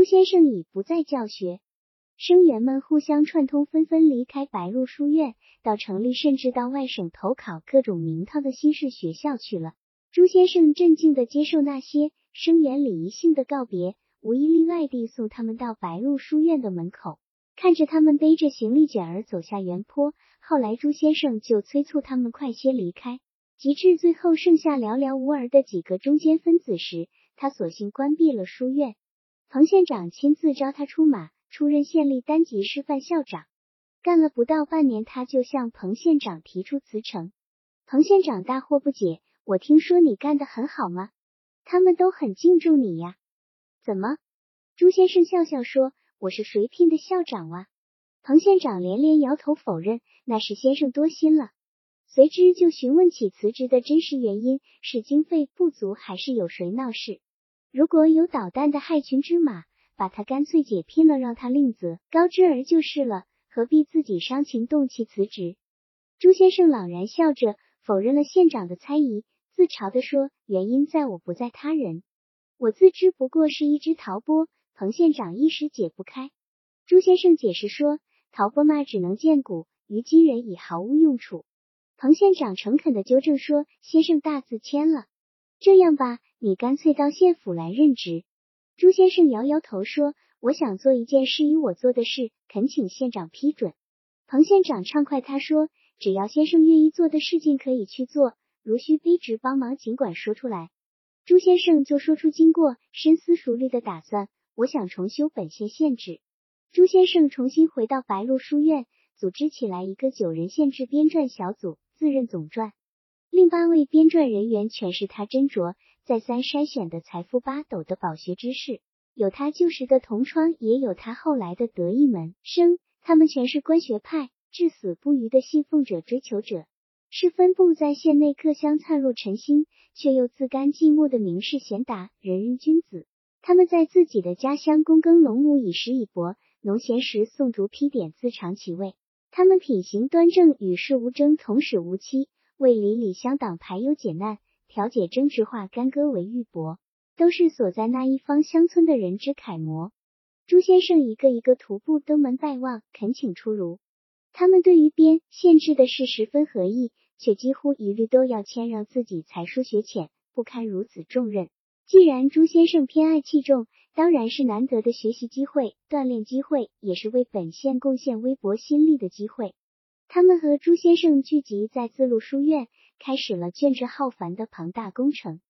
朱先生已不再教学，生员们互相串通，纷纷离开白鹿书院，到城里，甚至到外省投考各种名堂的新式学校去了。朱先生镇静的接受那些生员礼仪性的告别，无一例外地送他们到白鹿书院的门口，看着他们背着行李卷儿走下原坡。后来朱先生就催促他们快些离开，及至最后剩下寥寥无二的几个中间分子时，他索性关闭了书院。彭县长亲自招他出马，出任县立单级师范校长。干了不到半年，他就向彭县长提出辞呈。彭县长大惑不解：“我听说你干得很好吗？他们都很敬重你呀？怎么？”朱先生笑笑说：“我是谁聘的校长啊？”彭县长连连摇头否认：“那是先生多心了。”随之就询问起辞职的真实原因：是经费不足，还是有谁闹事？如果有捣蛋的害群之马，把他干脆解聘了，让他另择高枝儿就是了，何必自己伤情动气辞职？朱先生朗然笑着否认了县长的猜疑，自嘲地说：“原因在我不在他人，我自知不过是一只陶钵。”彭县长一时解不开。朱先生解释说：“陶钵嘛，只能见骨，于今人已毫无用处。”彭县长诚恳的纠正说：“先生大字签了，这样吧。”你干脆到县府来任职。朱先生摇摇头说：“我想做一件适宜我做的事，恳请县长批准。”彭县长畅快他说：“只要先生愿意做的事情，可以去做。如需卑职帮忙，尽管说出来。”朱先生就说出经过，深思熟虑的打算：“我想重修本县县制。”朱先生重新回到白鹿书院，组织起来一个九人县制编撰小组，自任总撰。另八位编撰人员全是他斟酌。再三筛选的财富八斗的饱学之士，有他旧时的同窗，也有他后来的得意门生，他们全是官学派，至死不渝的信奉者、追求者，是分布在县内各乡灿若晨星，却又自甘寂寞的名士贤达、仁人君子。他们在自己的家乡躬耕农牧，以食以博，农闲时诵读批点，自尝其味。他们品行端正，与世无争，同室无欺，为邻里乡党排忧解难。调解争执化干戈为玉帛，都是所在那一方乡村的人之楷模。朱先生一个一个徒步登门拜望，恳请出炉。他们对于编县制的事十分合意，却几乎一律都要谦让自己才疏学浅，不堪如此重任。既然朱先生偏爱器重，当然是难得的学习机会、锻炼机会，也是为本县贡献微薄心力的机会。他们和朱先生聚集在自录书院。开始了卷帙浩繁的庞大工程。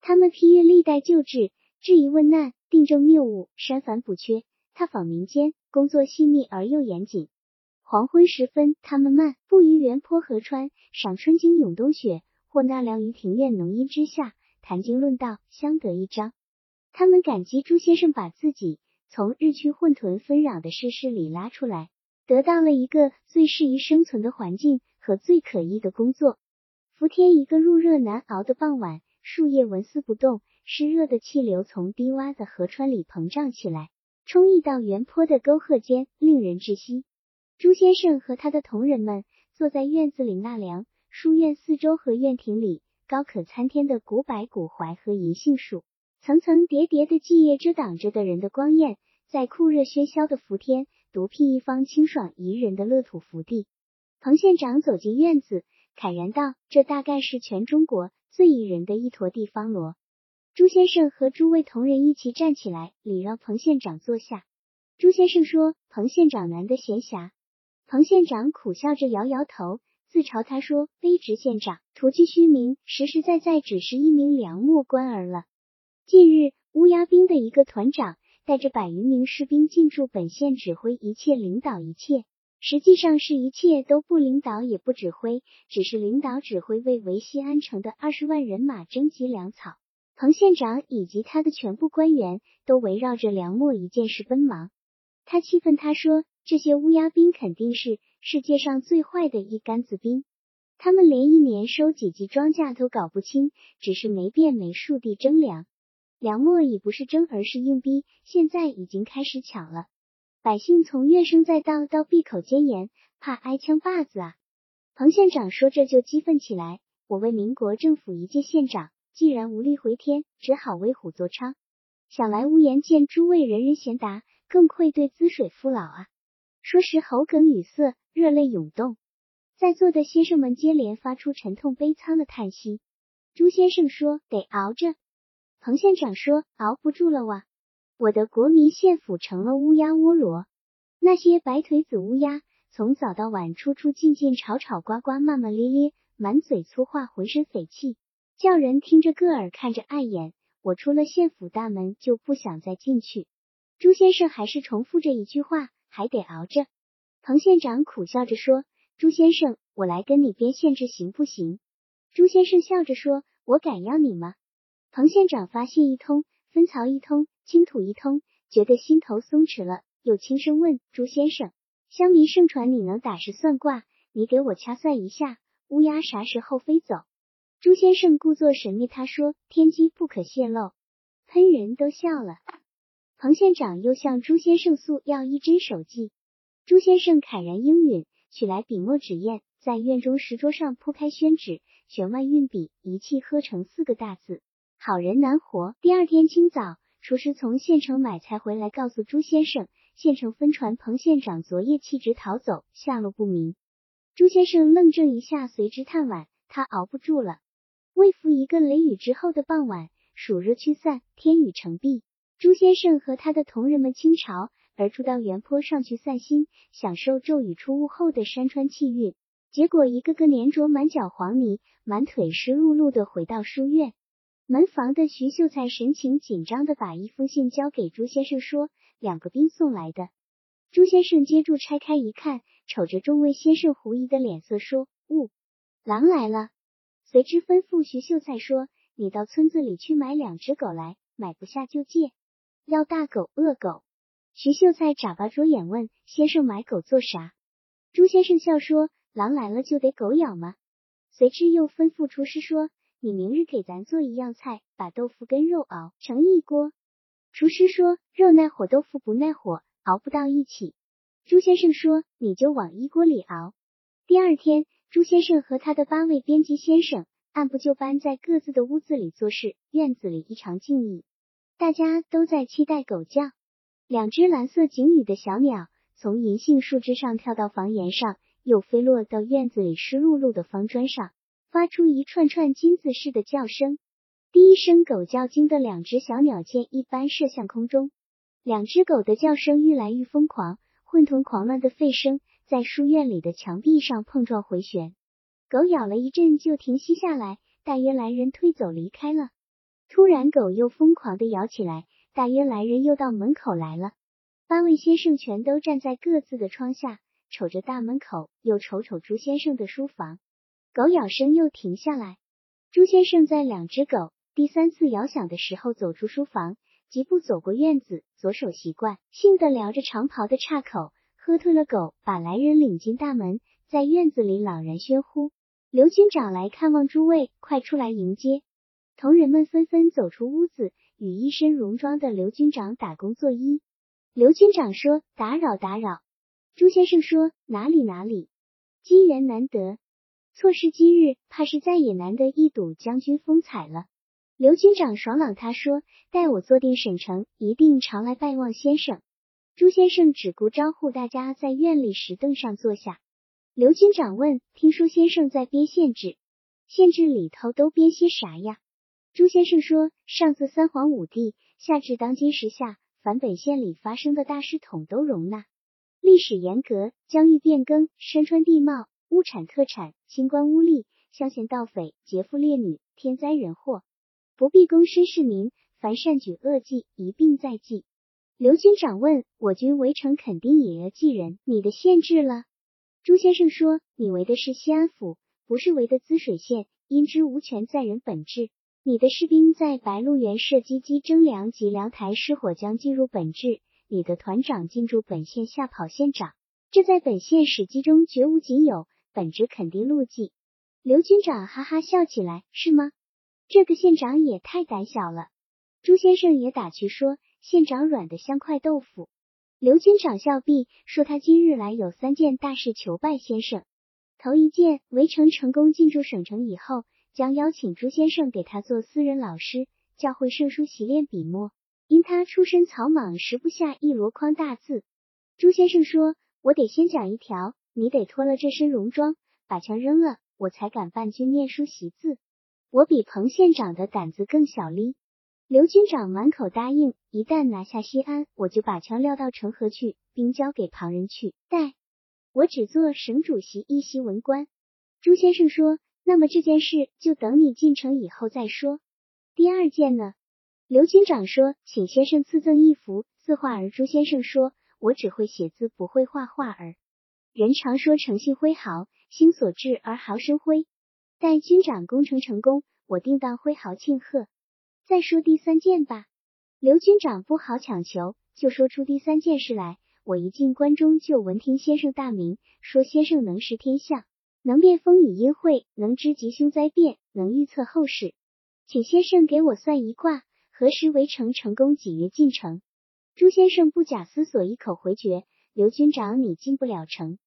他们批阅历代旧制，质疑问难，订正谬误，删繁补缺，踏访民间，工作细密而又严谨。黄昏时分，他们漫步于原坡河川，赏春景咏冬雪，或纳凉于庭院浓荫之下，谈经论道，相得益彰。他们感激朱先生把自己从日趋混沌纷扰的世事里拉出来，得到了一个最适宜生存的环境和最可依的工作。伏天一个入热难熬的傍晚，树叶纹丝不动，湿热的气流从低洼的河川里膨胀起来，冲溢到原坡的沟壑间，令人窒息。朱先生和他的同仁们坐在院子里纳凉，书院四周和院庭里高可参天的古柏、古槐和银杏树，层层叠叠的茎叶遮挡着的人的光焰，在酷热喧嚣的伏天，独辟一方清爽宜人的乐土福地。彭县长走进院子。慨然道：“这大概是全中国最宜人的一坨地方罗。”朱先生和诸位同仁一起站起来，礼让彭县长坐下。朱先生说：“彭县长难得闲暇。”彭县长苦笑着摇摇头，自嘲他说：“卑职县长徒具虚名，实实在在只是一名粮墨官儿了。”近日，乌鸦兵的一个团长带着百余名士兵进驻本县，指挥一切，领导一切。实际上是一切都不领导也不指挥，只是领导指挥为维西安城的二十万人马征集粮草。彭县长以及他的全部官员都围绕着梁墨一件事奔忙。他气愤，他说：“这些乌鸦兵肯定是世界上最坏的一杆子兵，他们连一年收几级庄稼都搞不清，只是没变没数地征粮。梁墨已不是征，而是硬逼，现在已经开始抢了。”百姓从怨声载道到闭口奸言，怕挨枪把子啊！彭县长说着就激愤起来。我为民国政府一届县长，既然无力回天，只好为虎作伥。想来无颜见诸位人人贤达，更愧对滋水父老啊！说时喉梗语塞，热泪涌动，在座的先生们接连发出沉痛悲苍的叹息。朱先生说：“得熬着。”彭县长说：“熬不住了哇！我的国民县府成了乌鸦窝罗，那些白腿子乌鸦从早到晚出出进进，吵吵呱呱，骂骂咧咧，满嘴粗话，浑身匪气，叫人听着个耳，看着碍眼。我出了县府大门就不想再进去。”朱先生还是重复着一句话：“还得熬着。”彭县长苦笑着说：“朱先生，我来跟你编县制行不行？”朱先生笑着说：“我敢要你吗？”彭县长发泄一通，分曹一通，倾吐一通，觉得心头松弛了，又轻声问朱先生：“乡民盛传你能打是算卦，你给我掐算一下，乌鸦啥时候飞走？”朱先生故作神秘，他说：“天机不可泄露。”喷人都笑了。彭县长又向朱先生诉要一针手记，朱先生慨然应允，取来笔墨纸砚，在院中石桌上铺开宣纸。悬腕运笔，一气呵成四个大字：好人难活。第二天清早，厨师从县城买菜回来，告诉朱先生，县城分传彭县长昨夜弃职逃走，下落不明。朱先生愣怔一下，随之叹惋，他熬不住了。未复一个雷雨之后的傍晚，暑热驱散，天雨成碧。朱先生和他的同仁们倾巢而出到原坡上去散心，享受骤雨出雾后的山川气韵。结果一个个粘着满脚黄泥，满腿湿漉漉的回到书院门房的徐秀才神情紧张的把一封信交给朱先生，说两个兵送来的。朱先生接住拆开一看，瞅着众位先生狐疑的脸色，说：“呜，狼来了。”随之吩咐徐秀才说：“你到村子里去买两只狗来，买不下就借，要大狗、恶狗。”徐秀才眨巴着眼问：“先生买狗做啥？”朱先生笑说。狼来了就得狗咬吗？随之又吩咐厨师说：“你明日给咱做一样菜，把豆腐跟肉熬成一锅。”厨师说：“肉耐火，豆腐不耐火，熬不到一起。”朱先生说：“你就往一锅里熬。”第二天，朱先生和他的八位编辑先生按部就班在各自的屋子里做事。院子里异常静谧，大家都在期待狗叫。两只蓝色锦羽的小鸟从银杏树枝上跳到房檐上。又飞落到院子里湿漉漉的方砖上，发出一串串金子似的叫声。第一声狗叫惊得两只小鸟箭一般射向空中。两只狗的叫声愈来愈疯狂，混同狂乱的吠声，在书院里的墙壁上碰撞回旋。狗咬了一阵就停息下来，大约来人推走离开了。突然，狗又疯狂的咬起来，大约来人又到门口来了。八位先生全都站在各自的窗下。瞅着大门口，又瞅瞅朱先生的书房，狗咬声又停下来。朱先生在两只狗第三次咬响的时候走出书房，疾步走过院子，左手习惯性的撩着长袍的岔口，喝退了狗，把来人领进大门，在院子里朗然喧呼：“刘军长来看望诸位，快出来迎接！”同仁们纷纷走出屋子，与一身戎装的刘军长打工作揖。刘军长说：“打扰打扰。”朱先生说：“哪里哪里，机缘难得，错失今日，怕是再也难得一睹将军风采了。”刘军长爽朗，他说：“待我坐定省城，一定常来拜望先生。”朱先生只顾招呼大家在院里石凳上坐下。刘军长问：“听说先生在编县志，县志里头都编些啥呀？”朱先生说：“上自三皇五帝，下至当今时下，凡本县里发生的大事，统都容纳。”历史沿革，疆域变更，山川地貌，物产特产，清官污吏，乡贤盗匪，劫富掠女，天灾人祸，不必躬身市民，凡善举恶计，一并在记。刘军长问：“我军围城肯定也要记人，你的限制了？”朱先生说：“你围的是西安府，不是围的滋水县，因之无权在人本质。你的士兵在白鹿原射击机征粮及粮台失火，将进入本质。”你的团长进驻本县下跑县长，这在本县史记中绝无仅有，本职肯定录记。刘军长哈哈笑起来，是吗？这个县长也太胆小了。朱先生也打趣说，县长软的像块豆腐。刘军长笑毕，说他今日来有三件大事求拜先生。头一件，围城成功进驻省城以后，将邀请朱先生给他做私人老师，教会圣书习练笔墨。因他出身草莽，识不下一箩筐大字。朱先生说：“我得先讲一条，你得脱了这身戎装，把枪扔了，我才敢办军念书习字。我比彭县长的胆子更小哩。”刘军长满口答应，一旦拿下西安，我就把枪撂到城河去，并交给旁人去带。我只做省主席一席文官。朱先生说：“那么这件事就等你进城以后再说。”第二件呢？刘军长说：“请先生赐赠一幅字画儿。”朱先生说：“我只会写字，不会画画儿。人常说诚信挥毫，心所至而毫生辉。待军长攻城成功，我定当挥毫庆贺。”再说第三件吧。刘军长不好强求，就说出第三件事来。我一进关中，就闻听先生大名，说先生能识天象，能辨风雨阴晦，能知吉凶灾变，能预测后事。请先生给我算一卦，何时围城成功？几月进城？朱先生不假思索，一口回绝：“刘军长，你进不了城。”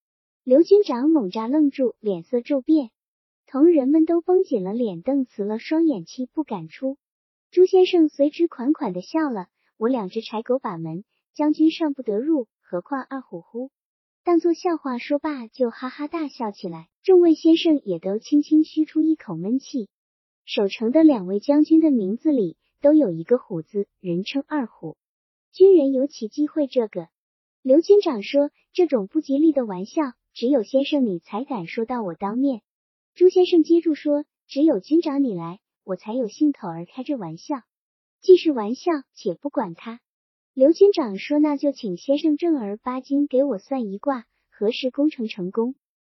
刘军长猛扎愣住，脸色骤变，同仁们都绷紧了脸瞪直了双眼，气不敢出。朱先生随之款款的笑了。我两只柴狗把门，将军尚不得入，何况二虎乎？当作笑话说罢，就哈哈大笑起来。众位先生也都轻轻吁出一口闷气。守城的两位将军的名字里都有一个虎字，人称二虎。军人尤其忌讳这个。刘军长说：“这种不吉利的玩笑，只有先生你才敢说到我当面。”朱先生接住说：“只有军长你来。”我才有兴头儿开这玩笑，既是玩笑，且不管他。刘军长说：“那就请先生正儿八经给我算一卦，何时工程成功？”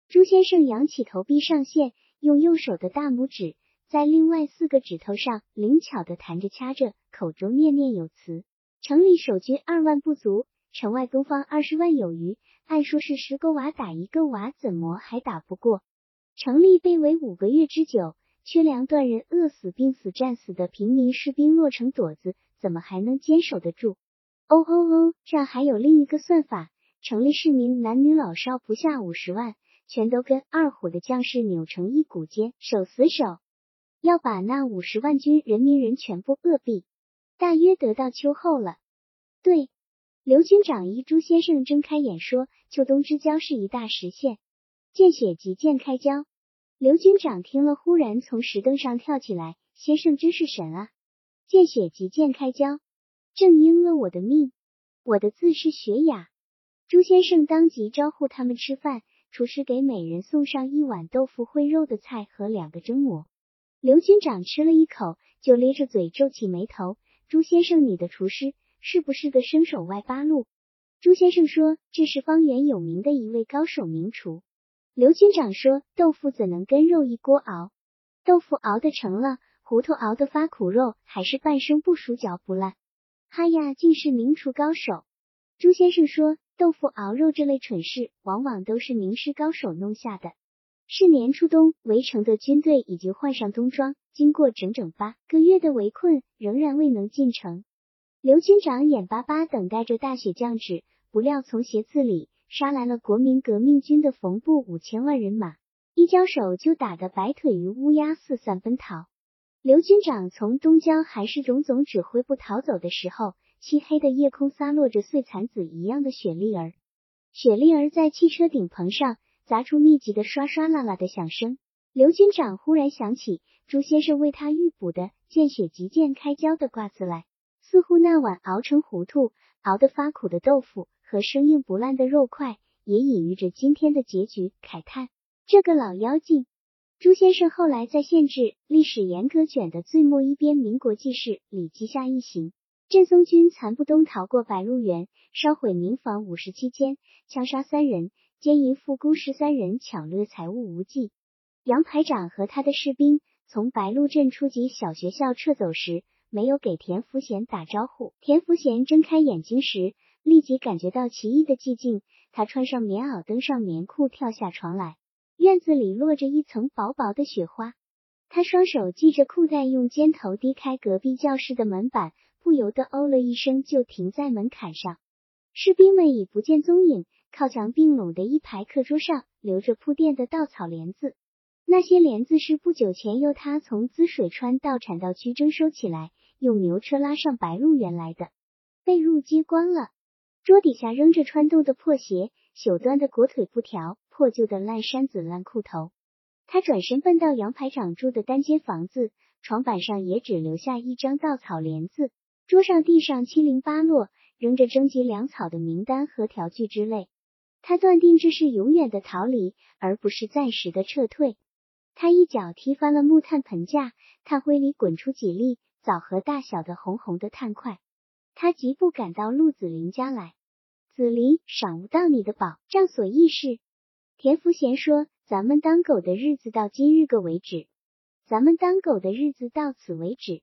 朱先生扬起头，闭上线，用右手的大拇指在另外四个指头上灵巧的弹着掐着，口中念念有词：“城里守军二万不足，城外东方二十万有余。按说是十个娃打一个娃，怎么还打不过？城里被围五个月之久。”缺粮断人，饿死、病死、战死的平民士兵落成垛子，怎么还能坚守得住？哦哦哦，这还有另一个算法：城里市民男女老少不下五十万，全都跟二虎的将士扭成一股肩，手死手，要把那五十万军人民人全部饿毙。大约得到秋后了。对，刘军长一朱先生睁开眼说：“秋冬之交是一大实现，见血即见开交。”刘军长听了，忽然从石凳上跳起来：“先生真是神啊！见血即见开交，正应了我的命。我的字是雪雅。”朱先生当即招呼他们吃饭，厨师给每人送上一碗豆腐烩肉的菜和两个蒸馍。刘军长吃了一口，就咧着嘴皱起眉头：“朱先生，你的厨师是不是个生手外八路？”朱先生说：“这是方圆有名的一位高手名厨。”刘军长说：“豆腐怎能跟肉一锅熬？豆腐熬得成了，糊涂熬得发苦，肉还是半生不熟，嚼不烂。哈呀，竟是名厨高手！”朱先生说：“豆腐熬肉这类蠢事，往往都是名师高手弄下的。”是年初冬，围城的军队已经换上冬装，经过整整八个月的围困，仍然未能进城。刘军长眼巴巴等待着大雪降止，不料从斜刺里。杀来了国民革命军的冯部五千万人马，一交手就打得白腿鱼乌鸦四散奔逃。刘军长从东郊还是荣总指挥部逃走的时候，漆黑的夜空洒落着碎蚕子一样的雪粒儿，雪粒儿在汽车顶棚上砸出密集的刷刷啦啦的响声。刘军长忽然想起朱先生为他预卜的“见血即见开交”的卦字来，似乎那碗熬成糊涂、熬得发苦的豆腐。和生硬不烂的肉块也隐喻着今天的结局。慨叹这个老妖精。朱先生后来在县志历史严格卷的最末一边，民国记事里记下一行：镇松军残部东逃过白鹿原，烧毁民房五十七间，枪杀三人，奸淫妇孤十三人，抢掠财物无计。杨排长和他的士兵从白鹿镇初级小学校撤走时，没有给田福贤打招呼。田福贤睁开眼睛时。立即感觉到奇异的寂静，他穿上棉袄，登上棉裤，跳下床来。院子里落着一层薄薄的雪花。他双手系着裤带，用肩头低开隔壁教室的门板，不由得哦了一声，就停在门槛上。士兵们已不见踪影。靠墙并拢的一排课桌上，留着铺垫的稻草帘子。那些帘子是不久前由他从滋水川到产道区征收起来，用牛车拉上白鹿原来的。被褥揭光了，桌底下扔着穿洞的破鞋、朽断的裹腿布条、破旧的烂衫子、烂裤头。他转身奔到杨排长住的单间房子，床板上也只留下一张稻草帘子，桌上、地上七零八落，扔着征集粮草的名单和条据之类。他断定这是永远的逃离，而不是暂时的撤退。他一脚踢翻了木炭盆架，炭灰里滚出几粒枣核大小的红红的炭块。他疾步赶到陆子霖家来。子霖，赏不到你的宝，仗所议事。田福贤说：“咱们当狗的日子到今日个为止，咱们当狗的日子到此为止。”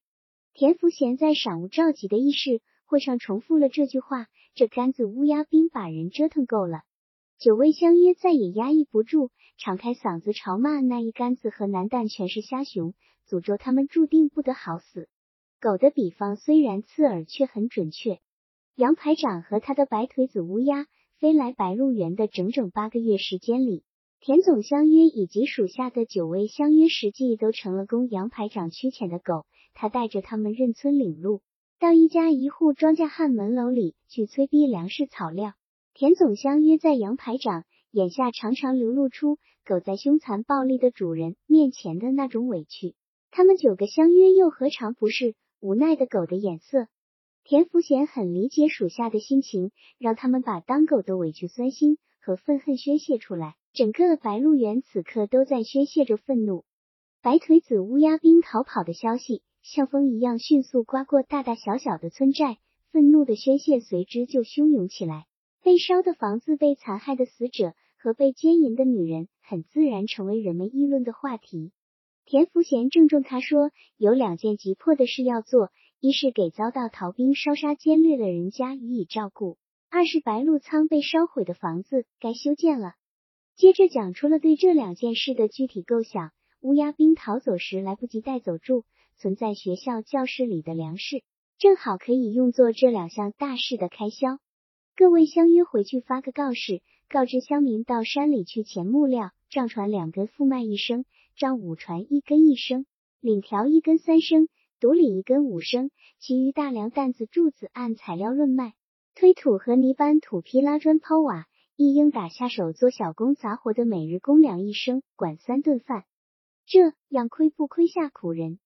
田福贤在赏物召集的议事会上重复了这句话。这杆子乌鸦兵把人折腾够了。九位相约再也压抑不住，敞开嗓子嘲骂那一杆子和南蛋全是瞎熊，诅咒他们注定不得好死。狗的比方虽然刺耳，却很准确。杨排长和他的白腿子乌鸦飞来白鹿原的整整八个月时间里，田总相约以及属下的九位相约实际都成了供杨排长驱遣的狗。他带着他们任村领路，到一家一户庄稼汉门楼里去催逼粮食草料。田总相约在杨排长眼下常常流露出狗在凶残暴力的主人面前的那种委屈。他们九个相约又何尝不是？无奈的狗的眼色，田福贤很理解属下的心情，让他们把当狗的委屈、酸心和愤恨宣泄出来。整个白鹿原此刻都在宣泄着愤怒。白腿子乌鸦兵逃跑的消息像风一样迅速刮过大大小小的村寨，愤怒的宣泄随之就汹涌起来。被烧的房子、被残害的死者和被奸淫的女人，很自然成为人们议论的话题。田福贤郑重他说：“有两件急迫的事要做，一是给遭到逃兵烧杀奸掠的人家予以照顾；二是白鹿仓被烧毁的房子该修建了。”接着讲出了对这两件事的具体构想。乌鸦兵逃走时来不及带走住存在学校教室里的粮食，正好可以用作这两项大事的开销。各位相约回去发个告示，告知乡民到山里去钱木料，账船两根，复卖一升。张五船一根一升，领条一根三升，独里一根五升，其余大梁担子柱子按材料论卖。推土和泥搬土坯拉砖抛瓦，一应打下手做小工杂活的每日公粮一升，管三顿饭。这样亏不亏下苦人？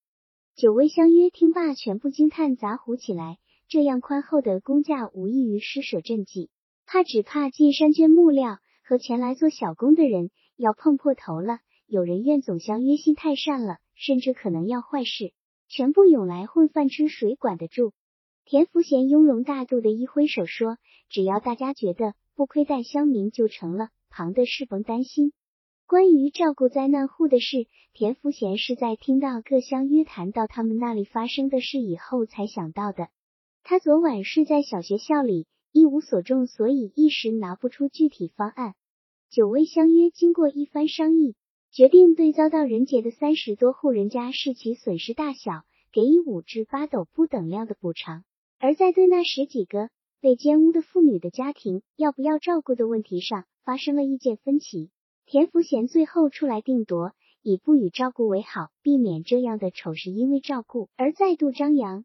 九位相约听罢，全部惊叹杂胡起来。这样宽厚的工价，无异于施舍赈济，怕只怕进山捐木料和前来做小工的人要碰破头了。有人怨总相约心太善了，甚至可能要坏事，全部涌来混饭吃，谁管得住？田福贤雍容大度的一挥手说：“只要大家觉得不亏待乡民就成了，旁的事甭担心。”关于照顾灾难户的事，田福贤是在听到各乡约谈到他们那里发生的事以后才想到的。他昨晚睡在小学校里，一无所中，所以一时拿不出具体方案。九位相约经过一番商议。决定对遭到人劫的三十多户人家视其损失大小，给予五至八斗不等量的补偿；而在对那十几个被奸污的妇女的家庭要不要照顾的问题上发生了意见分歧。田福贤最后出来定夺，以不予照顾为好，避免这样的丑事因为照顾而再度张扬。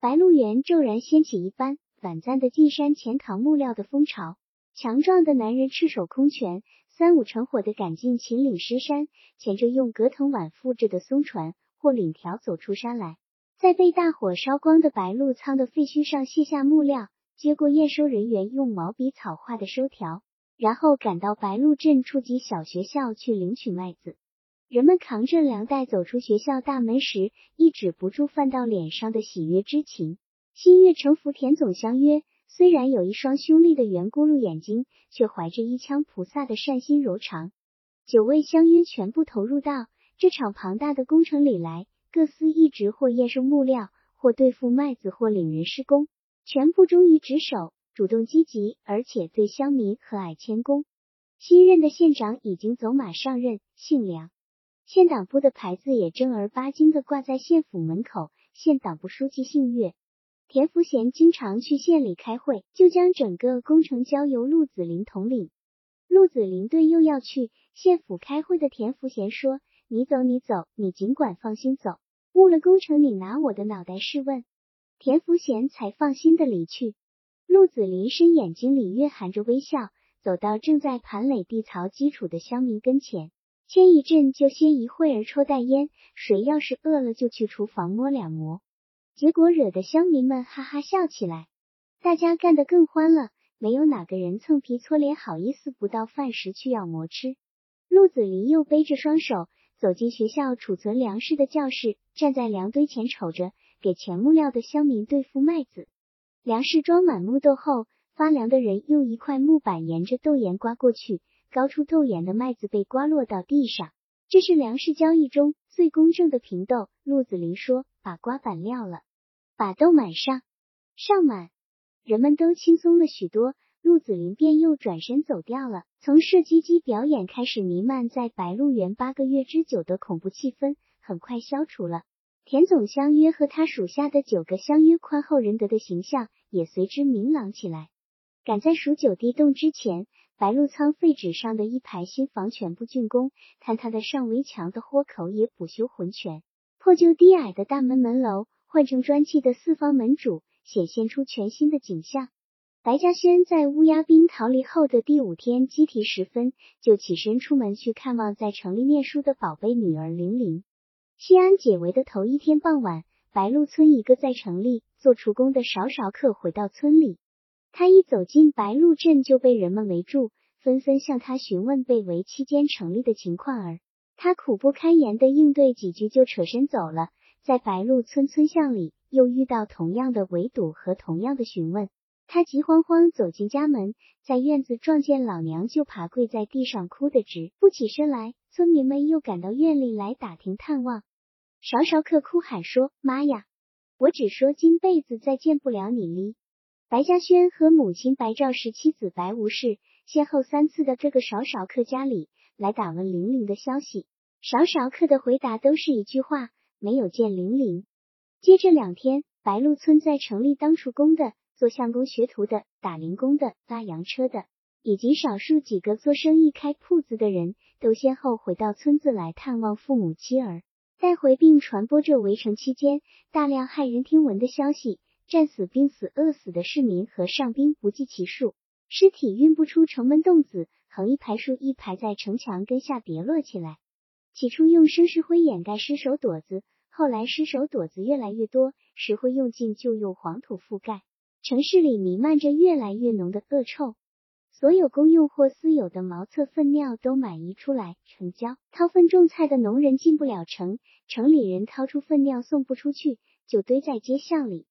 白鹿原骤然掀起一番短暂的进山前扛木料的风潮，强壮的男人赤手空拳。三五成伙的赶进秦岭狮山，牵着用隔藤碗附着的松船或领条走出山来，在被大火烧光的白鹿仓的废墟上卸下木料，接过验收人员用毛笔草画的收条，然后赶到白鹿镇初级小学校去领取麦子。人们扛着粮袋走出学校大门时，抑制不住泛到脸上的喜悦之情。新月城福田总相约。虽然有一双凶厉的圆咕噜眼睛，却怀着一腔菩萨的善心柔肠。九位相约全部投入到这场庞大的工程里来，各司一职，或验收木料，或对付麦子，或领人施工，全部忠于职守，主动积极，而且对乡民和蔼谦恭。新任的县长已经走马上任，姓梁，县党部的牌子也正儿八经的挂在县府门口。县党部书记姓岳。田福贤经常去县里开会，就将整个工程交由陆子霖统领。陆子霖对又要去县府开会的田福贤说：“你走，你走，你尽管放心走。误了工程，你拿我的脑袋试问。”田福贤才放心的离去。陆子霖深眼睛里蕴含着微笑，走到正在盘垒地槽基础的乡民跟前，先一阵就歇一会儿抽袋烟，谁要是饿了就去厨房摸两馍。结果惹得乡民们哈哈笑起来，大家干得更欢了，没有哪个人蹭皮搓脸，好意思不到饭时去要馍吃。陆子霖又背着双手走进学校储存粮食的教室，站在粮堆前瞅着给钱木料的乡民对付麦子。粮食装满木豆后，发粮的人用一块木板沿着豆沿刮过去，高出豆沿的麦子被刮落到地上。这是粮食交易中最公正的平豆。陆子霖说：“把刮板撂了，把豆满上，上满。”人们都轻松了许多。陆子霖便又转身走掉了。从射击机表演开始，弥漫在白鹿原八个月之久的恐怖气氛很快消除了。田总相约和他属下的九个相约宽厚仁德的形象也随之明朗起来。赶在数九地洞之前，白鹿仓废纸上的一排新房全部竣工，坍塌的上围墙的豁口也补修浑全，破旧低矮的大门门楼换成砖砌的四方门主，显现出全新的景象。白嘉轩在乌鸦兵逃离后的第五天，鸡啼时分就起身出门去看望在城里念书的宝贝女儿玲玲。西安解围的头一天傍晚，白鹿村一个在城里做厨工的少少客回到村里。他一走进白鹿镇，就被人们围住，纷纷向他询问被围期间城里的情况。儿他苦不堪言的应对几句，就扯身走了。在白鹿村村巷里，又遇到同样的围堵和同样的询问。他急慌慌走进家门，在院子撞见老娘，就爬跪在地上，哭得直不起身来。村民们又赶到院里来打听探望，少少客哭喊说：“妈呀，我只说今辈子再见不了你哩！”白嘉轩和母亲白兆氏、妻子白无事先后三次的这个少少客家里来打问玲玲的消息，少少客的回答都是一句话：没有见玲玲。接着两天，白鹿村在城里当厨工的、做相工学徒的、打零工的、拉洋车的。以及少数几个做生意开铺子的人都先后回到村子来探望父母妻儿，带回并传播着围城期间大量骇人听闻的消息：战死、病死、饿死的市民和上兵不计其数，尸体运不出城门洞子，横一排竖一排在城墙根下叠落起来。起初用生石灰掩盖尸首垛子，后来尸首垛子越来越多，石灰用尽就用黄土覆盖，城市里弥漫着越来越浓的恶臭。所有公用或私有的茅厕粪尿都满溢出来，成交。掏粪种菜的农人进不了城，城里人掏出粪尿送不出去，就堆在街巷里。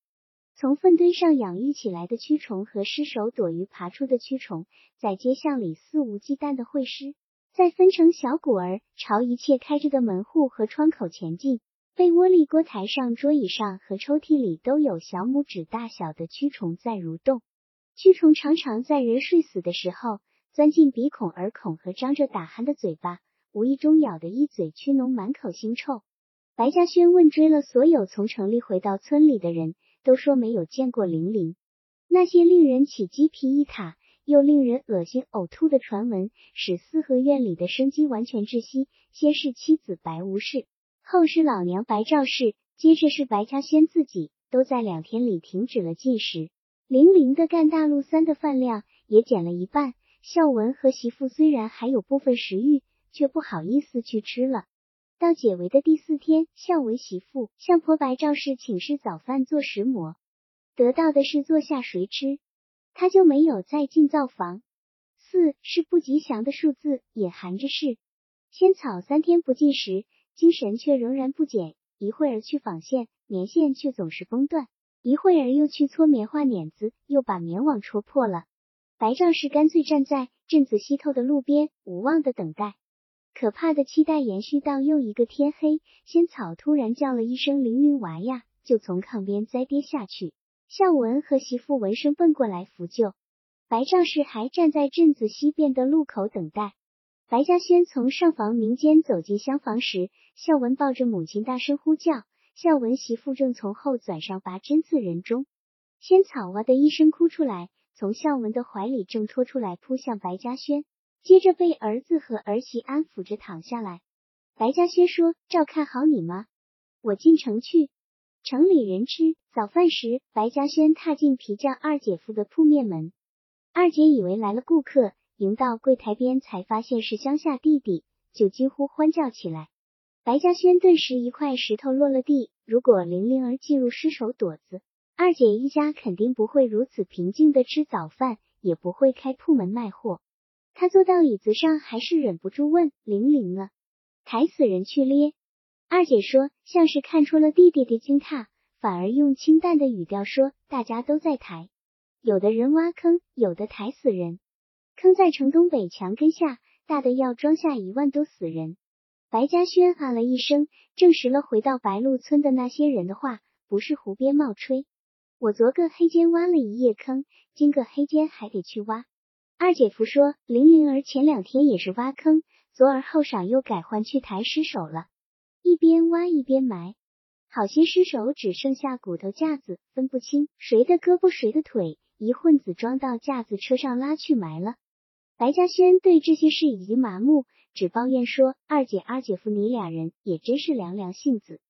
从粪堆上养育起来的蛆虫和尸首躲于爬出的蛆虫，在街巷里肆无忌惮的会师，再分成小股儿，朝一切开着的门户和窗口前进。被窝里、锅台上、桌椅上和抽屉里都有小拇指大小的蛆虫在蠕动。蛆虫常常在人睡死的时候钻进鼻孔、耳孔和张着打鼾的嘴巴，无意中咬得一嘴蛆脓，满口腥臭。白嘉轩问追了所有从城里回到村里的人，都说没有见过玲玲。那些令人起鸡皮一卡又令人恶心呕吐的传闻，使四合院里的生机完全窒息。先是妻子白无事，后是老娘白赵氏，接着是白嘉轩自己，都在两天里停止了进食。玲玲的干大陆三的饭量也减了一半。孝文和媳妇虽然还有部分食欲，却不好意思去吃了。到解围的第四天，孝为媳妇向婆白赵氏请示早饭做食馍，得到的是坐下谁吃，他就没有再进灶房。四是不吉祥的数字，隐含着是仙草三天不进食，精神却仍然不减。一会儿去纺线，棉线却总是崩断。一会儿又去搓棉花碾子，又把棉网戳破了。白丈氏干脆站在镇子西头的路边，无望的等待。可怕的期待延续到又一个天黑，仙草突然叫了一声“凌云娃呀”，就从炕边栽跌下去。孝文和媳妇闻声奔过来扶救。白丈士还站在镇子西边的路口等待。白嘉轩从上房民间走进厢房时，孝文抱着母亲大声呼叫。孝文媳妇正从后转上拔针刺人中，仙草哇的一声哭出来，从孝文的怀里挣脱出来，扑向白嘉轩，接着被儿子和儿媳安抚着躺下来。白嘉轩说：“照看好你吗？我进城去。”城里人吃早饭时，白嘉轩踏进皮匠二姐夫的铺面门。二姐以为来了顾客，迎到柜台边才发现是乡下弟弟，就几乎欢叫起来。白嘉轩顿时一块石头落了地。如果玲玲儿进入失手躲子，二姐一家肯定不会如此平静的吃早饭，也不会开铺门卖货。他坐到椅子上，还是忍不住问：“玲玲呢？抬死人去咧？”二姐说，像是看出了弟弟的惊诧，反而用清淡的语调说：“大家都在抬，有的人挖坑，有的抬死人。坑在城东北墙根下，大的要装下一万多死人。”白嘉轩啊了一声，证实了回到白鹿村的那些人的话，不是胡编冒吹。我昨个黑间挖了一夜坑，今个黑间还得去挖。二姐夫说，玲玲儿前两天也是挖坑，昨儿后晌又改换去抬尸首了。一边挖一边埋，好些尸首只剩下骨头架子，分不清谁的胳膊谁的腿，一混子装到架子车上拉去埋了。白嘉轩对这些事已经麻木，只抱怨说：“二姐、二姐夫，你俩人也真是凉凉性子，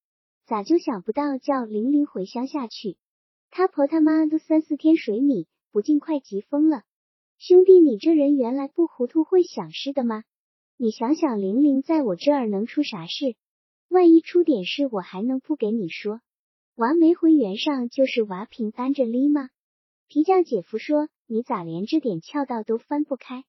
咋就想不到叫玲玲回乡下去？他婆他妈都三四天水米，不尽快急疯了。兄弟，你这人原来不糊涂会想事的吗？你想想，玲玲在我这儿能出啥事？”万一出点事，我还能不给你说？娃没回原上，就是娃平安着哩吗？皮匠姐夫说：“你咋连这点窍道都翻不开？”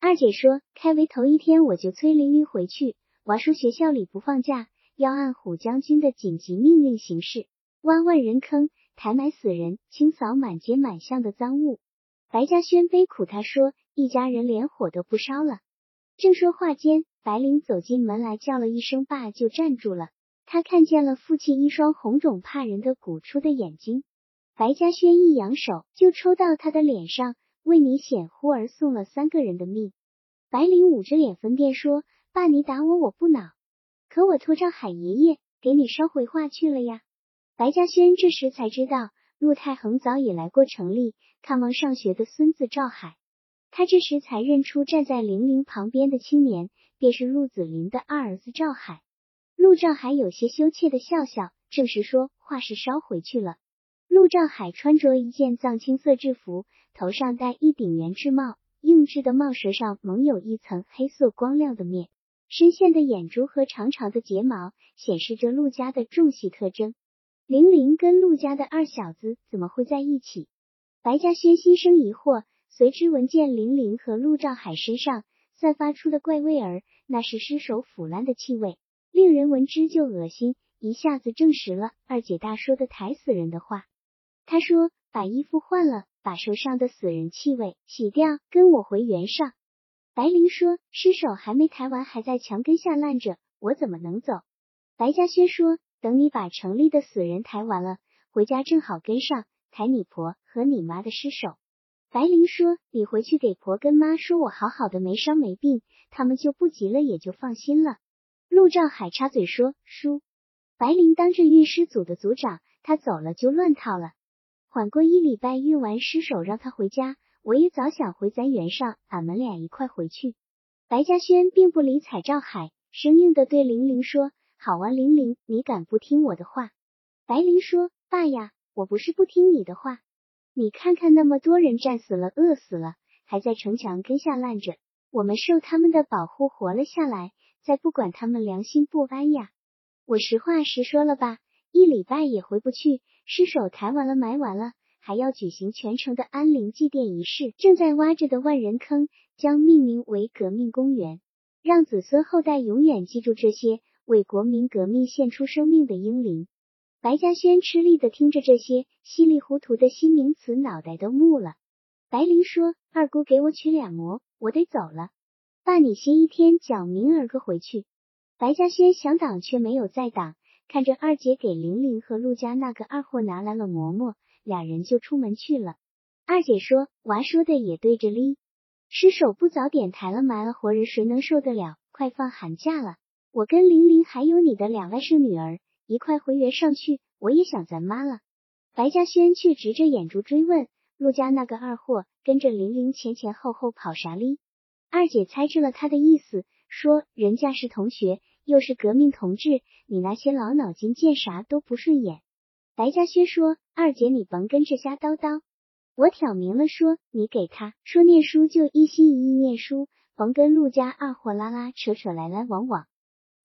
二姐说：“开围头一天，我就催玲玲回去。娃说学校里不放假，要按虎将军的紧急命令行事，挖万人坑，抬埋死人，清扫满街满巷的赃物。”白嘉轩悲苦他说：“一家人连火都不烧了。”正说话间。白灵走进门来，叫了一声“爸”，就站住了。他看见了父亲一双红肿怕人的鼓出的眼睛。白嘉轩一扬手，就抽到他的脸上，为你显忽而送了三个人的命。白灵捂着脸分辨说：“爸，你打我我不恼，可我托赵海爷爷给你捎回话去了呀。”白嘉轩这时才知道，陆太恒早已来过城里看望上学的孙子赵海。他这时才认出站在玲玲旁边的青年。便是陆子霖的二儿子赵海，陆兆海有些羞怯的笑笑，正是说话是捎回去了。陆兆海穿着一件藏青色制服，头上戴一顶圆制帽，硬质的帽舌上蒙有一层黑色光亮的面，深陷的眼珠和长长的睫毛显示着陆家的重系特征。玲玲跟陆家的二小子怎么会在一起？白嘉轩心生疑惑，随之闻见玲玲和陆兆海身上。散发出的怪味儿，那是尸首腐烂的气味，令人闻之就恶心，一下子证实了二姐大说的抬死人的话。他说：“把衣服换了，把手上的死人气味洗掉，跟我回原上。”白灵说：“尸首还没抬完，还在墙根下烂着，我怎么能走？”白嘉轩说：“等你把城里的死人抬完了，回家正好跟上，抬你婆和你妈的尸首。”白灵说：“你回去给婆跟妈说，我好好的，没伤没病，他们就不急了，也就放心了。”陆兆海插嘴说：“叔，白灵当着运尸组的组长，他走了就乱套了。缓过一礼拜，运完尸首让他回家。我也早想回咱原上，俺们俩一块回去。”白嘉轩并不理睬赵海，生硬的对玲玲说：“好啊，玲玲，你敢不听我的话？”白灵说：“爸呀，我不是不听你的话。”你看看，那么多人战死了、饿死了，还在城墙根下烂着，我们受他们的保护活了下来，再不管他们良心不安呀。我实话实说了吧，一礼拜也回不去，尸首抬完了、埋完了，还要举行全城的安灵祭奠仪式。正在挖着的万人坑将命名为革命公园，让子孙后代永远记住这些为国民革命献出生命的英灵。白嘉轩吃力的听着这些稀里糊涂的新名词，脑袋都木了。白灵说：“二姑给我取俩馍，我得走了。爸，你歇一天脚，明儿个回去。”白嘉轩想挡却没有再挡，看着二姐给玲玲和陆家那个二货拿来了馍馍，俩人就出门去了。二姐说：“娃说的也对着哩，尸首不早点抬了埋了，活人谁能受得了？快放寒假了，我跟玲玲还有你的两外甥女儿。”一块回原上去，我也想咱妈了。白嘉轩却直着眼珠追问陆家那个二货，跟着玲玲前前后后跑啥哩？二姐猜知了他的意思，说人家是同学，又是革命同志，你那些老脑筋见啥都不顺眼。白嘉轩说：“二姐，你甭跟着瞎叨叨。我挑明了说，你给他说念书就一心一意念书，甭跟陆家二货拉拉扯扯来来往往。”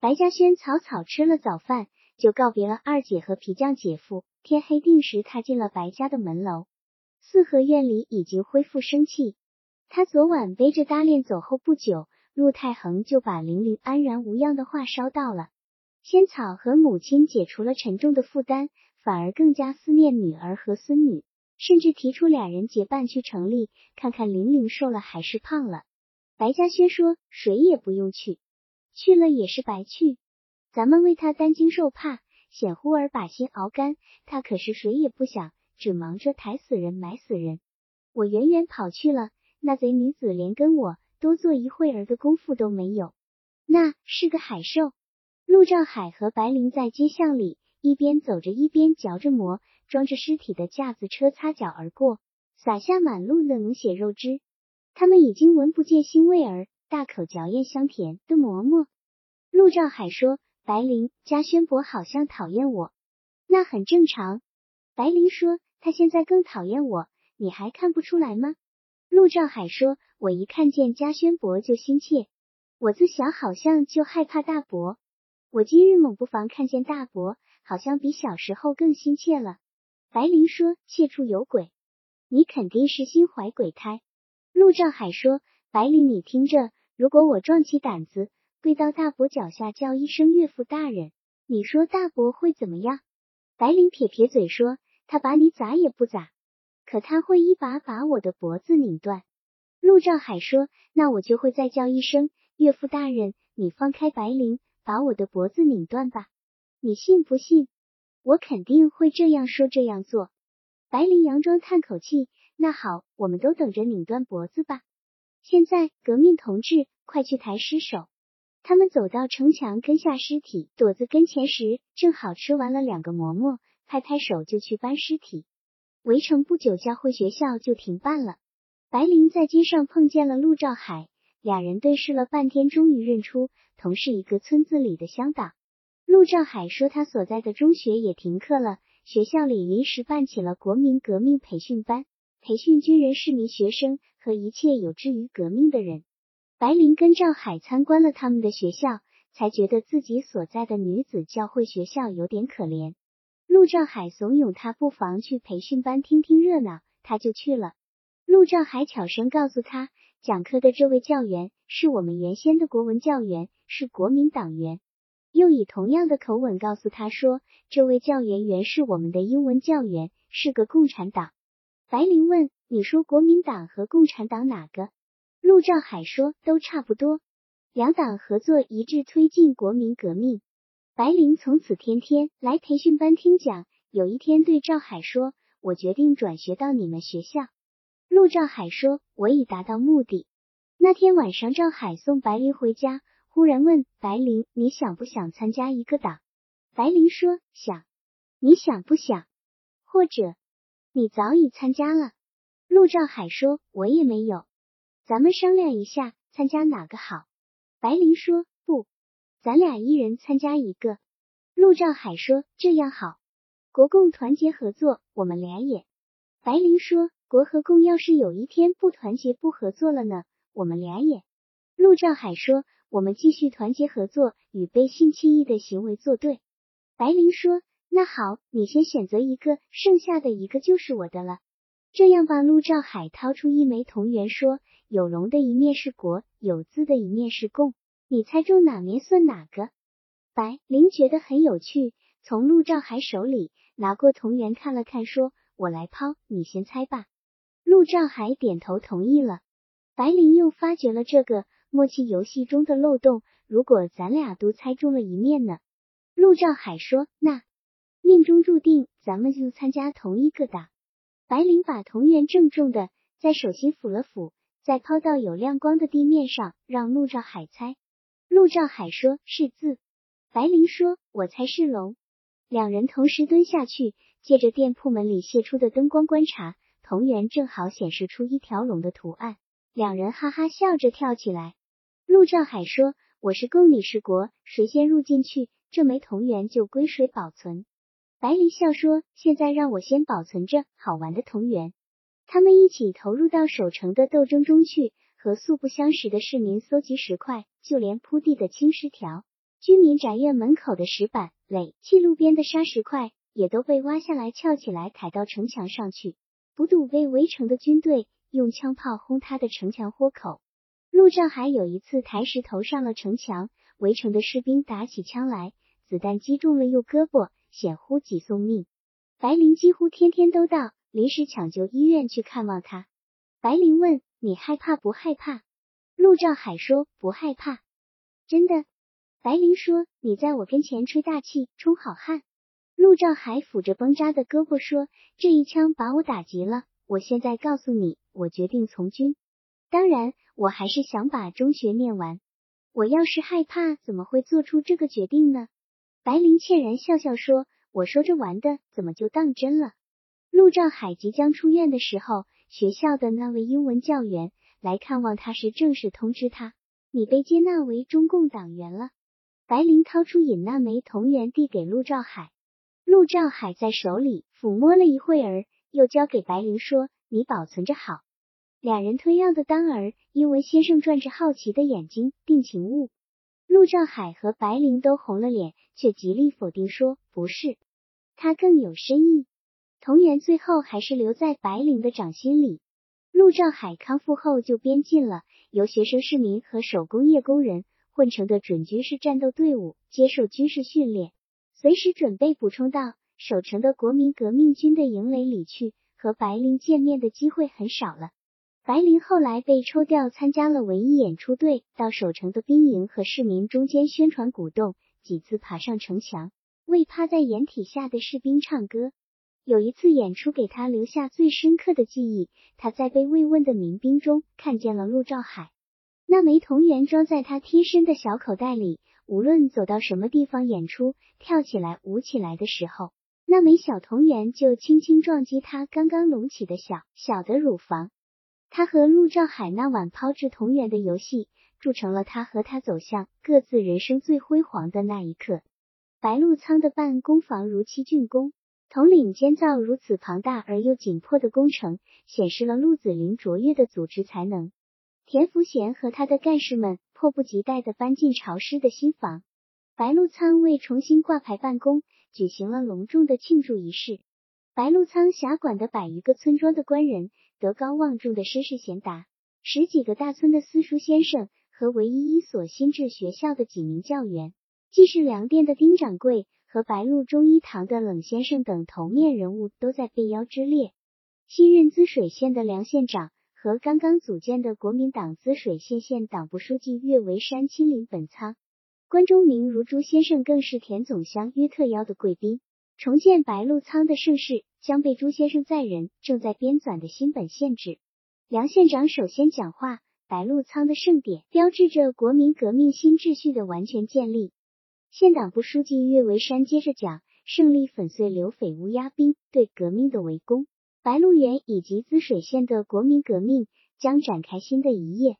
白嘉轩草草吃了早饭，就告别了二姐和皮匠姐夫。天黑定时，踏进了白家的门楼。四合院里已经恢复生气。他昨晚背着搭链走后不久，陆太恒就把玲玲安然无恙的话捎到了。仙草和母亲解除了沉重的负担。反而更加思念女儿和孙女，甚至提出俩人结伴去城里看看玲玲瘦了还是胖了。白嘉轩说：“谁也不用去，去了也是白去。咱们为他担惊受怕，显忽儿把心熬干，他可是谁也不想，只忙着抬死人埋死人。我远远跑去了，那贼女子连跟我多做一会儿的功夫都没有，那是个海兽。”陆兆海和白灵在街巷里。一边走着，一边嚼着馍，装着尸体的架子车擦脚而过，洒下满路的浓血肉汁。他们已经闻不见腥味儿，大口嚼咽香甜的馍馍。陆兆海说：“白灵，嘉轩伯好像讨厌我，那很正常。”白灵说：“他现在更讨厌我，你还看不出来吗？”陆兆海说：“我一看见嘉轩伯就心切，我自小好像就害怕大伯，我今日猛不防看见大伯。”好像比小时候更心切了。白灵说：“切处有鬼，你肯定是心怀鬼胎。”陆兆海说：“白灵，你听着，如果我壮起胆子跪到大伯脚下叫一声岳父大人，你说大伯会怎么样？”白灵撇撇嘴说：“他把你咋也不咋，可他会一把把我的脖子拧断。”陆兆海说：“那我就会再叫一声岳父大人，你放开白灵，把我的脖子拧断吧。”你信不信？我肯定会这样说这样做。白灵佯装叹口气，那好，我们都等着拧断脖子吧。现在，革命同志，快去抬尸首。他们走到城墙跟下尸体垛子跟前时，正好吃完了两个馍馍，拍拍手就去搬尸体。围城不久，教会学校就停办了。白灵在街上碰见了陆兆海，俩人对视了半天，终于认出同是一个村子里的乡党。陆兆海说，他所在的中学也停课了，学校里临时办起了国民革命培训班，培训军人、市民、学生和一切有志于革命的人。白灵跟赵海参观了他们的学校，才觉得自己所在的女子教会学校有点可怜。陆兆海怂恿他不妨去培训班听听热闹，他就去了。陆兆海悄声告诉他，讲课的这位教员是我们原先的国文教员，是国民党员。又以同样的口吻告诉他说：“这位教员原是我们的英文教员，是个共产党。”白灵问：“你说国民党和共产党哪个？”陆兆海说：“都差不多，两党合作一致推进国民革命。”白灵从此天天来培训班听讲。有一天对赵海说：“我决定转学到你们学校。”陆兆海说：“我已达到目的。”那天晚上，赵海送白灵回家。忽然问白灵：“你想不想参加一个党？”白灵说：“想。”你想不想？或者你早已参加了？陆兆海说：“我也没有。”咱们商量一下，参加哪个好？白灵说：“不，咱俩一人参加一个。”陆兆海说：“这样好，国共团结合作，我们俩也。”白灵说：“国和共要是有一天不团结不合作了呢？我们俩也。”陆兆海说。我们继续团结合作，与背信弃义的行为作对。白灵说：“那好，你先选择一个，剩下的一个就是我的了。”这样吧，陆兆海掏出一枚铜元，说：“有龙的一面是国，有字的一面是共，你猜中哪面算哪个？”白灵觉得很有趣，从陆兆海手里拿过铜元看了看，说：“我来抛，你先猜吧。”陆兆海点头同意了。白灵又发觉了这个。默契游戏中的漏洞，如果咱俩都猜中了一面呢？陆兆海说：“那命中注定，咱们就参加同一个党。”白灵把铜元郑重的在手心抚了抚，再抛到有亮光的地面上，让陆兆海猜。陆兆海说是字，白灵说：“我猜是龙。”两人同时蹲下去，借着店铺门里泄出的灯光观察，铜元正好显示出一条龙的图案。两人哈哈笑着跳起来。陆兆海说：“我是共，你是国，谁先入进去，这枚铜元就归谁保存。”白灵笑说：“现在让我先保存着好玩的同源。”他们一起投入到守城的斗争中去，和素不相识的市民搜集石块，就连铺地的青石条、居民宅院门口的石板垒、砌路边的沙石块，也都被挖下来撬起来抬到城墙上去，不堵被围城的军队用枪炮轰塌的城墙豁口。陆兆海有一次抬石头上了城墙，围城的士兵打起枪来，子弹击中了右胳膊。险乎己送命，白灵几乎天天都到临时抢救医院去看望他。白灵问：“你害怕不害怕？”陆兆海说：“不害怕，真的。”白灵说：“你在我跟前吹大气，充好汉。”陆兆海抚着绷扎的胳膊说：“这一枪把我打急了，我现在告诉你，我决定从军。当然，我还是想把中学念完。我要是害怕，怎么会做出这个决定呢？”白灵歉然笑笑说：“我说着玩的，怎么就当真了？”陆兆海即将出院的时候，学校的那位英文教员来看望他时，正式通知他：“你被接纳为中共党员了。”白灵掏出尹那枚铜元递给陆兆海，陆兆海在手里抚摸了一会儿，又交给白灵说：“你保存着好。”两人推让的当儿，英文先生转着好奇的眼睛，定情物。陆兆海和白灵都红了脸，却极力否定说不是，他更有深意。同源最后还是留在白灵的掌心里。陆兆海康复后就编进了由学生、市民和手工业工人混成的准军事战斗队伍，接受军事训练，随时准备补充到守城的国民革命军的营垒里去。和白灵见面的机会很少了。白灵后来被抽调参加了文艺演出队，到守城的兵营和市民中间宣传鼓动，几次爬上城墙为趴在掩体下的士兵唱歌。有一次演出给他留下最深刻的记忆，他在被慰问的民兵中看见了陆兆海，那枚铜元装在他贴身的小口袋里，无论走到什么地方演出，跳起来舞起来的时候，那枚小铜元就轻轻撞击他刚刚隆起的小小的乳房。他和陆兆海那晚抛掷同源的游戏，铸成了他和他走向各自人生最辉煌的那一刻。白鹿仓的办公房如期竣工，统领监造如此庞大而又紧迫的工程，显示了陆子霖卓越的组织才能。田福贤和他的干事们迫不及待地搬进潮湿的新房。白鹿仓为重新挂牌办公，举行了隆重的庆祝仪式。白鹿仓辖管的百余个村庄的官人。德高望重的绅士贤达，十几个大村的私塾先生和唯一一所新制学校的几名教员，既是粮店的丁掌柜和白鹿中医堂的冷先生等头面人物都在被邀之列。新任滋水县的梁县长和刚刚组建的国民党滋水县县党部书记岳维山亲临本仓，关中明如朱先生更是田总乡约特邀的贵宾。重建白鹿仓的盛世将被朱先生在人，正在编纂的新本限制。梁县长首先讲话，白鹿仓的盛典标志着国民革命新秩序的完全建立。县党部书记岳维山接着讲，胜利粉碎刘匪乌鸦兵对革命的围攻，白鹿原以及滋水县的国民革命将展开新的一页。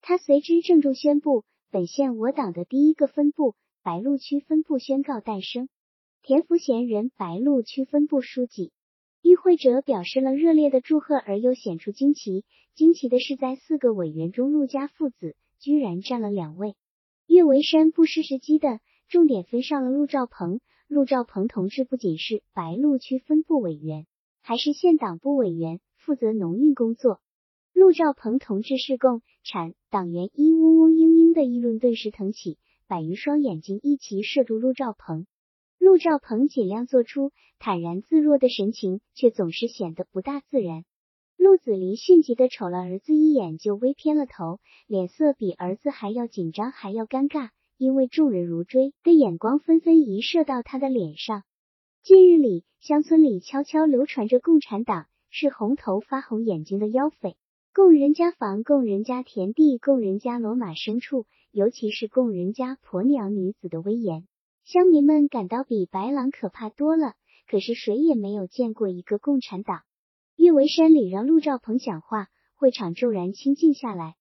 他随之郑重宣布，本县我党的第一个分部白鹿区分部宣告诞生。田福贤任白鹿区分部书记，与会者表示了热烈的祝贺，而又显出惊奇。惊奇的是，在四个委员中，陆家父子居然占了两位。岳维山不失时机的重点分上了陆兆鹏。陆兆鹏同志不仅是白鹿区分部委员，还是县党部委员，负责农运工作。陆兆鹏同志是共产党员，一嗡嗡嘤嘤的议论顿时腾起，百余双眼睛一齐射住陆兆鹏。陆兆鹏尽量做出坦然自若的神情，却总是显得不大自然。陆子霖迅疾的瞅了儿子一眼，就微偏了头，脸色比儿子还要紧张，还要尴尬，因为众人如锥的眼光纷纷移射到他的脸上。近日里，乡村里悄悄流传着共产党是红头发红眼睛的妖匪，供人家房，供人家田地，供人家骡马牲畜，尤其是供人家婆娘女子的威严。乡民们感到比白狼可怕多了，可是谁也没有见过一个共产党。岳维山里让陆兆鹏讲话，会场骤然清静下来。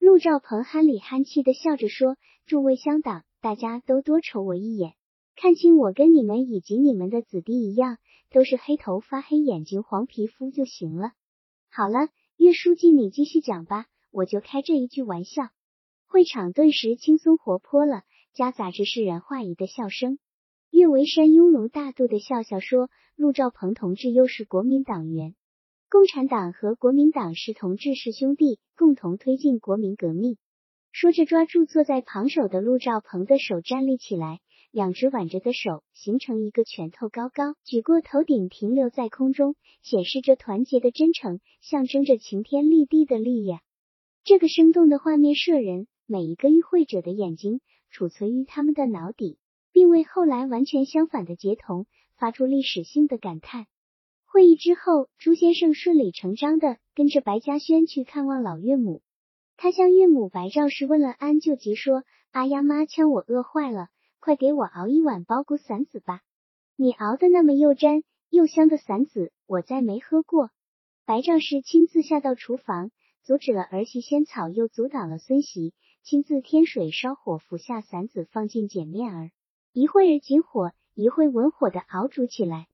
陆兆鹏憨里憨气的笑着说：“诸位乡党，大家都多瞅我一眼，看清我跟你们以及你们的子弟一样，都是黑头发、黑眼睛、黄皮肤就行了。好了，岳书记，你继续讲吧，我就开这一句玩笑。会场顿时轻松活泼了，夹杂着释然化疑的笑声。岳维山雍容大度的笑笑说：“陆兆鹏同志又是国民党员，共产党和国民党是同志是兄弟，共同推进国民革命。”说着，抓住坐在旁手的陆兆鹏的手站立起来，两只挽着的手形成一个拳头高高举过头顶，停留在空中，显示着团结的真诚，象征着擎天立地的力量。这个生动的画面摄人。每一个与会者的眼睛储存于他们的脑底，并为后来完全相反的结同发出历史性的感叹。会议之后，朱先生顺理成章的跟着白嘉轩去看望老岳母。他向岳母白兆氏问了安，就急说：“阿丫妈，枪我饿坏了，快给我熬一碗包谷散子吧！你熬的那么又粘又香的散子，我再没喝过。”白兆氏亲自下到厨房，阻止了儿媳仙草，又阻挡了孙媳。亲自添水烧火，服下散子，放进碱面儿，一会儿紧火，一会文火的熬煮起来。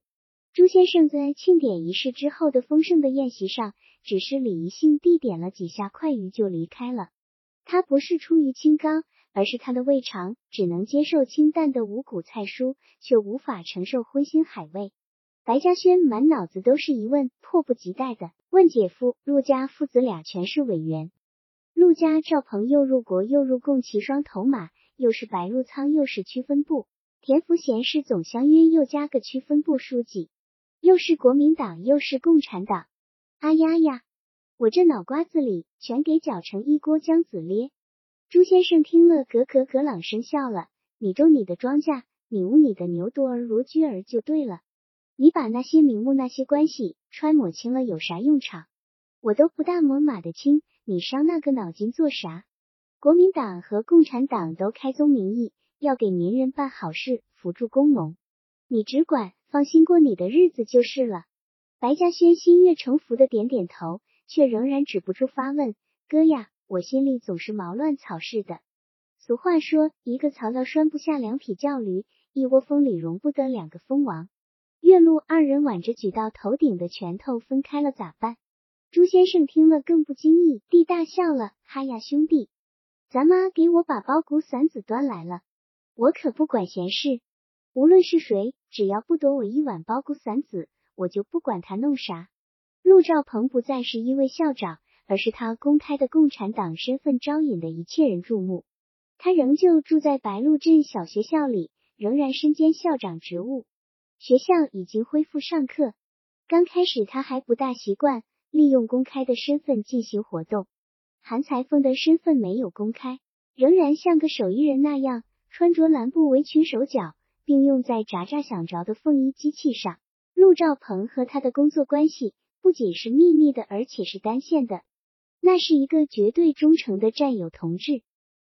朱先生在庆典仪式之后的丰盛的宴席上，只是礼仪性地点了几下快鱼就离开了。他不是出于清高，而是他的胃肠只能接受清淡的五谷菜蔬，却无法承受荤腥海味。白嘉轩满脑子都是疑问，迫不及待的问姐夫：陆家父子俩全是委员。陆家赵鹏又入国又入共，骑双头马，又是白鹿仓，又是区分部。田福贤是总乡约，又加个区分部书记，又是国民党，又是共产党。啊呀呀！我这脑瓜子里全给搅成一锅浆子咧。朱先生听了，咯咯咯朗声笑了。你种你的庄稼，你务你的牛犊儿如驹儿就对了。你把那些名目、那些关系揣摩清了，有啥用场？我都不大摸马的清。你伤那个脑筋做啥？国民党和共产党都开宗明义要给民人办好事，扶助工农，你只管放心过你的日子就是了。白嘉轩心悦诚服的点点头，却仍然止不住发问：哥呀，我心里总是毛乱草似的。俗话说，一个槽槽拴不下两匹叫驴，一窝蜂里容不得两个蜂王。岳麓二人挽着举到头顶的拳头分开了，咋办？朱先生听了更不经意地大笑了，哈呀，兄弟，咱妈给我把包谷散子端来了，我可不管闲事。无论是谁，只要不夺我一碗包谷散子，我就不管他弄啥。陆兆鹏不再是一位校长，而是他公开的共产党身份招引的一切人注目。他仍旧住在白鹿镇小学校里，仍然身兼校长职务。学校已经恢复上课，刚开始他还不大习惯。利用公开的身份进行活动，韩裁缝的身份没有公开，仍然像个手艺人那样穿着蓝布围裙手脚，并用在喳喳响着的缝衣机器上。陆兆鹏和他的工作关系不仅是秘密的，而且是单线的。那是一个绝对忠诚的战友同志。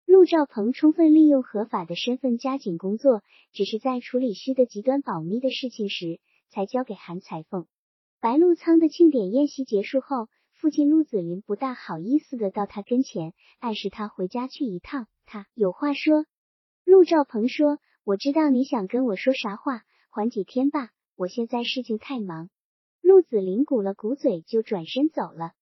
陆兆鹏充分利用合法的身份加紧工作，只是在处理需的极端保密的事情时，才交给韩裁缝。白鹿仓的庆典宴席结束后，父亲陆子霖不大好意思的到他跟前，暗示他回家去一趟，他有话说。陆兆鹏说：“我知道你想跟我说啥话，缓几天吧，我现在事情太忙。”陆子霖鼓了鼓嘴就转身走了。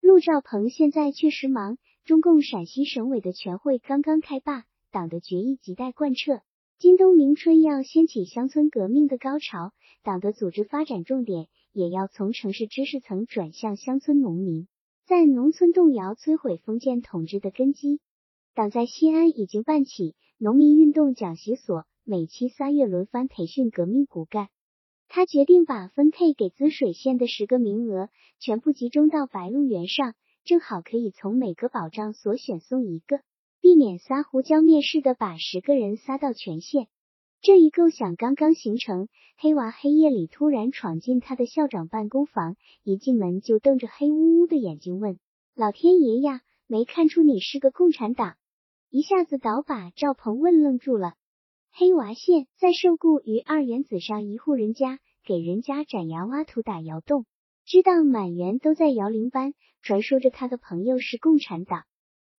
陆兆鹏现在确实忙，中共陕西省委的全会刚刚开罢，党的决议亟待贯彻。今冬明春要掀起乡村革命的高潮，党的组织发展重点也要从城市知识层转向乡村农民，在农村动摇摧毁封建统治的根基。党在西安已经办起农民运动讲习所，每期三月轮番培训革命骨干。他决定把分配给滋水县的十个名额全部集中到白鹿原上，正好可以从每个保障所选送一个。避免撒胡椒面似的把十个人撒到全县。这一构想刚刚形成，黑娃黑夜里突然闯进他的校长办公房，一进门就瞪着黑乌乌的眼睛问：“老天爷呀，没看出你是个共产党？”一下子倒把赵鹏问愣住了。黑娃现在受雇于二元子上一户人家，给人家斩牙挖土打窑洞，知道满园都在摇铃班，传说着他的朋友是共产党。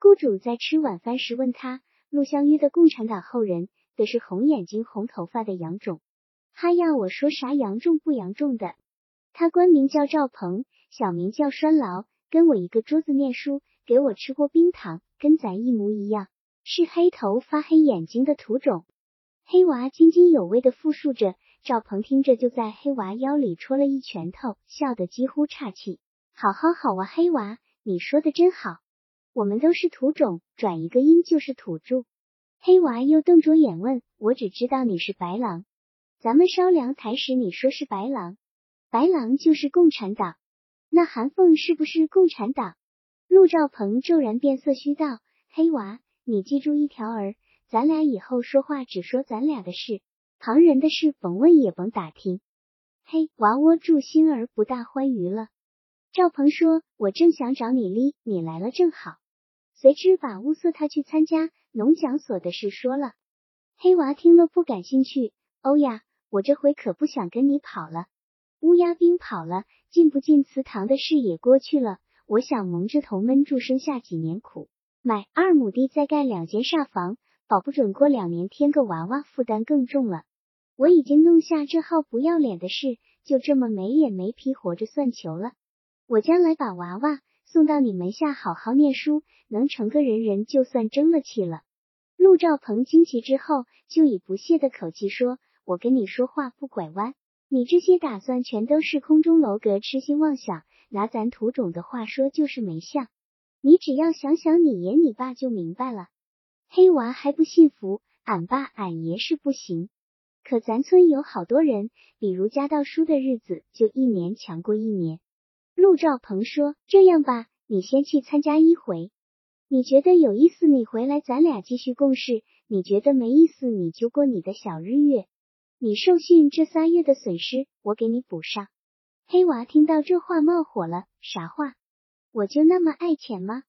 雇主在吃晚饭时问他：“陆湘约的共产党后人的是红眼睛、红头发的杨种。哈呀我说啥杨重不杨重的？他官名叫赵鹏，小名叫栓牢，跟我一个桌子念书，给我吃过冰糖，跟咱一模一样，是黑头发、黑眼睛的土种。黑娃津津有味的复述着，赵鹏听着就在黑娃腰里戳了一拳头，笑得几乎岔气。好好好啊，黑娃，你说的真好，我们都是土种，转一个音就是土著。黑娃又瞪着眼问我，只知道你是白狼。咱们烧凉台时，你说是白狼，白狼就是共产党。那韩凤是不是共产党？陆兆鹏骤然变色，虚道：“黑娃，你记住一条儿，咱俩以后说话只说咱俩的事，旁人的事甭问也甭打听。”嘿，娃窝住心儿不大欢愉了。赵鹏说：“我正想找你哩，你来了正好。”随之把物色他去参加农讲所的事说了。黑娃听了不感兴趣。欧呀。我这回可不想跟你跑了，乌鸦兵跑了，进不进祠堂的事也过去了。我想蒙着头闷住，生下几年苦，买二亩地，再盖两间煞房，保不准过两年添个娃娃，负担更重了。我已经弄下这号不要脸的事，就这么没脸没皮活着算球了。我将来把娃娃送到你门下，好好念书，能成个人人，就算争了气了。陆兆鹏惊奇之后，就以不屑的口气说。我跟你说话不拐弯，你这些打算全都是空中楼阁、痴心妄想。拿咱土种的话说，就是没相。你只要想想你爷你爸就明白了。黑娃还不信服，俺爸俺爷是不行，可咱村有好多人，比如家道书的日子就一年强过一年。陆兆鹏说：“这样吧，你先去参加一回，你觉得有意思，你回来咱俩继续共事；你觉得没意思，你就过你的小日月。”你受训这仨月的损失，我给你补上。黑娃听到这话冒火了，啥话？我就那么爱钱吗？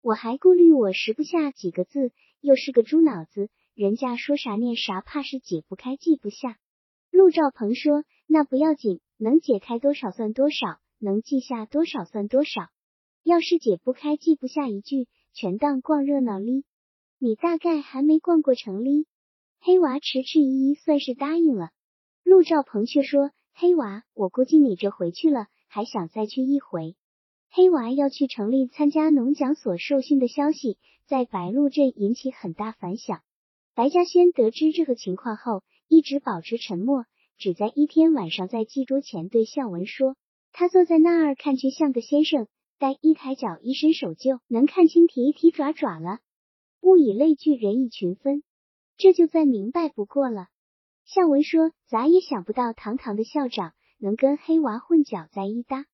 我还顾虑我识不下几个字，又是个猪脑子，人家说啥念啥，怕是解不开记不下。陆兆鹏说：“那不要紧，能解开多少算多少，能记下多少算多少。要是解不开记不下一句，全当逛热闹哩。你大概还没逛过城哩。”黑娃迟迟疑疑，算是答应了。陆兆鹏却说：“黑娃，我估计你这回去了，还想再去一回。”黑娃要去城里参加农讲所受训的消息，在白鹿镇引起很大反响。白嘉轩得知这个情况后，一直保持沉默，只在一天晚上在祭桌前对孝文说：“他坐在那儿看去像个先生，但一抬脚，一伸手就能看清提提爪爪了。物以类聚，人以群分。”这就再明白不过了。向文说：“咋也想不到，堂堂的校长能跟黑娃混搅在一搭。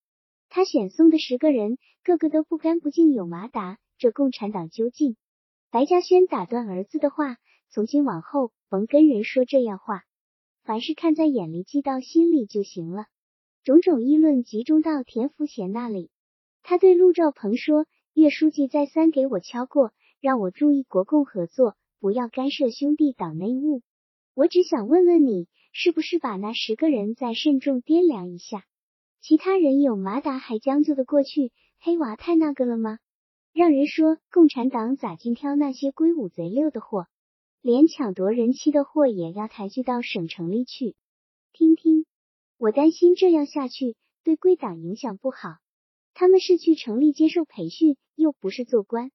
他选送的十个人，个个都不干不净，有马达。这共产党究竟？”白嘉轩打断儿子的话：“从今往后，甭跟人说这样话。凡是看在眼里，记到心里就行了。”种种议论集中到田福贤那里，他对陆兆鹏说：“岳书记再三给我敲过，让我注意国共合作。”不要干涉兄弟党内务。我只想问问你，是不是把那十个人再慎重掂量一下？其他人有马达还将就的过去，黑娃太那个了吗？让人说共产党咋尽挑那些龟五贼六的货，连抢夺人妻的货也要抬举到省城里去？听听，我担心这样下去对贵党影响不好。他们是去城里接受培训，又不是做官。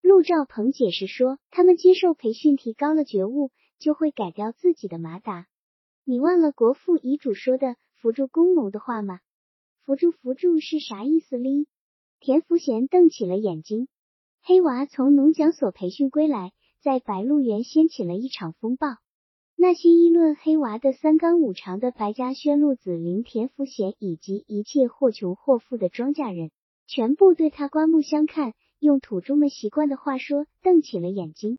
陆兆鹏解释说，他们接受培训，提高了觉悟，就会改掉自己的马达。你忘了国父遗嘱说的扶助工农的话吗？扶助扶助是啥意思哩？田福贤瞪起了眼睛。黑娃从农讲所培训归来，在白鹿原掀起了一场风暴。那些议论黑娃的三纲五常的白家轩、陆子霖、田福贤以及一切或穷或富的庄稼人，全部对他刮目相看。用土著们习惯的话说，瞪起了眼睛。